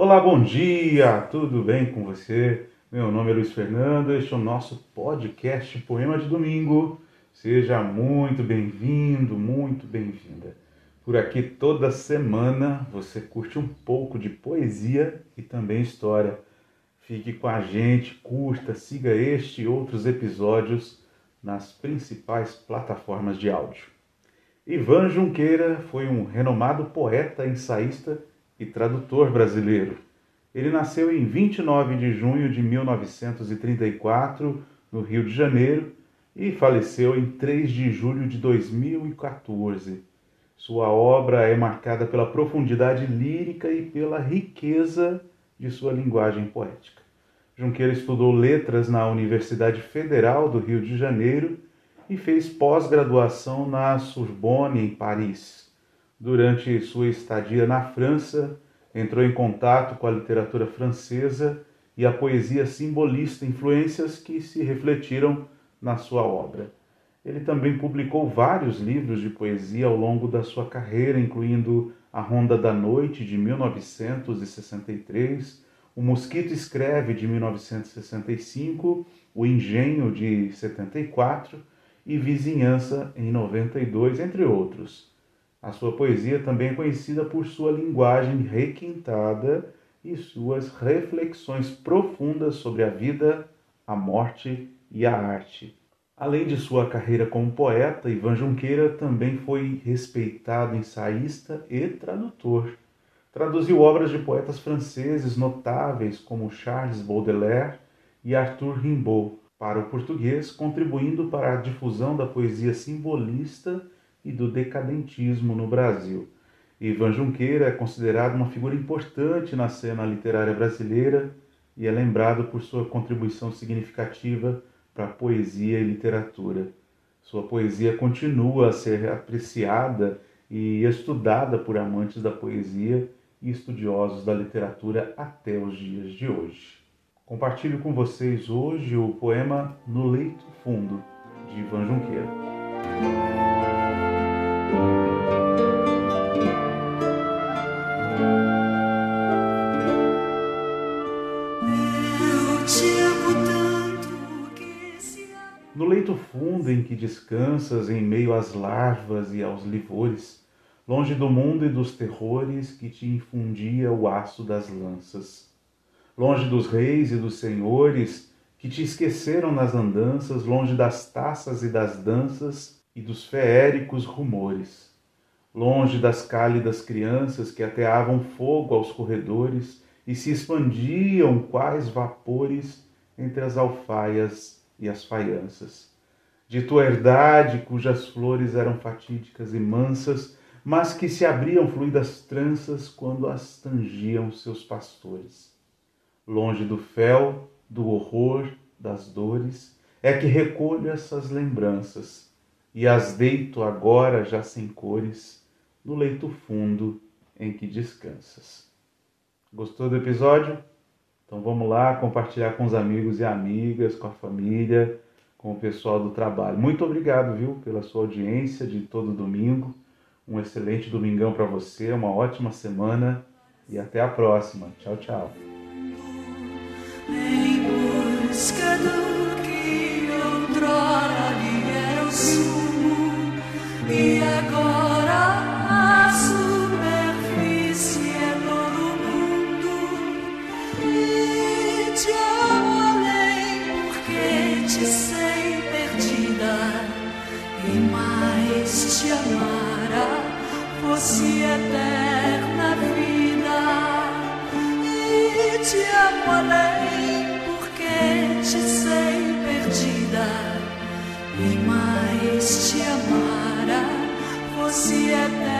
Olá, bom dia, tudo bem com você? Meu nome é Luiz Fernando, este é o nosso podcast Poema de Domingo. Seja muito bem-vindo, muito bem-vinda. Por aqui toda semana você curte um pouco de poesia e também história. Fique com a gente, curta, siga este e outros episódios nas principais plataformas de áudio. Ivan Junqueira foi um renomado poeta, ensaísta e tradutor brasileiro. Ele nasceu em 29 de junho de 1934, no Rio de Janeiro, e faleceu em 3 de julho de 2014. Sua obra é marcada pela profundidade lírica e pela riqueza de sua linguagem poética. Junqueira estudou letras na Universidade Federal do Rio de Janeiro e fez pós-graduação na Sorbonne, em Paris. Durante sua estadia na França, entrou em contato com a literatura francesa e a poesia simbolista, influências que se refletiram na sua obra. Ele também publicou vários livros de poesia ao longo da sua carreira, incluindo A Ronda da Noite, de 1963, O Mosquito Escreve, de 1965, O Engenho, de 74 e Vizinhança, em 92, entre outros. A sua poesia também é conhecida por sua linguagem requintada e suas reflexões profundas sobre a vida, a morte e a arte. Além de sua carreira como poeta, Ivan Junqueira também foi respeitado ensaísta e tradutor. Traduziu obras de poetas franceses notáveis como Charles Baudelaire e Arthur Rimbaud para o português, contribuindo para a difusão da poesia simbolista e do decadentismo no Brasil. Ivan Junqueira é considerado uma figura importante na cena literária brasileira e é lembrado por sua contribuição significativa para a poesia e literatura. Sua poesia continua a ser apreciada e estudada por amantes da poesia e estudiosos da literatura até os dias de hoje. Compartilho com vocês hoje o poema No Leito Fundo, de Ivan Junqueira. No leito fundo em que descansas em meio às larvas e aos livores, longe do mundo e dos terrores que te infundia o aço das lanças, longe dos reis e dos senhores que te esqueceram nas andanças, longe das taças e das danças e dos feéricos rumores, longe das cálidas crianças que ateavam fogo aos corredores e se expandiam quais vapores entre as alfaias e as faianças. De tua herdade, cujas flores eram fatídicas e mansas, mas que se abriam fluidas tranças quando as tangiam seus pastores. Longe do fel, do horror, das dores, é que recolho essas lembranças e as deito agora já sem cores no leito fundo em que descansas. Gostou do episódio? Então vamos lá compartilhar com os amigos e amigas, com a família, com o pessoal do trabalho. Muito obrigado, viu, pela sua audiência de todo domingo. Um excelente domingão para você, uma ótima semana e até a próxima. Tchau, tchau. Fosse eterna vida. E te além porque te sei perdida. E mais te amara fosse eterna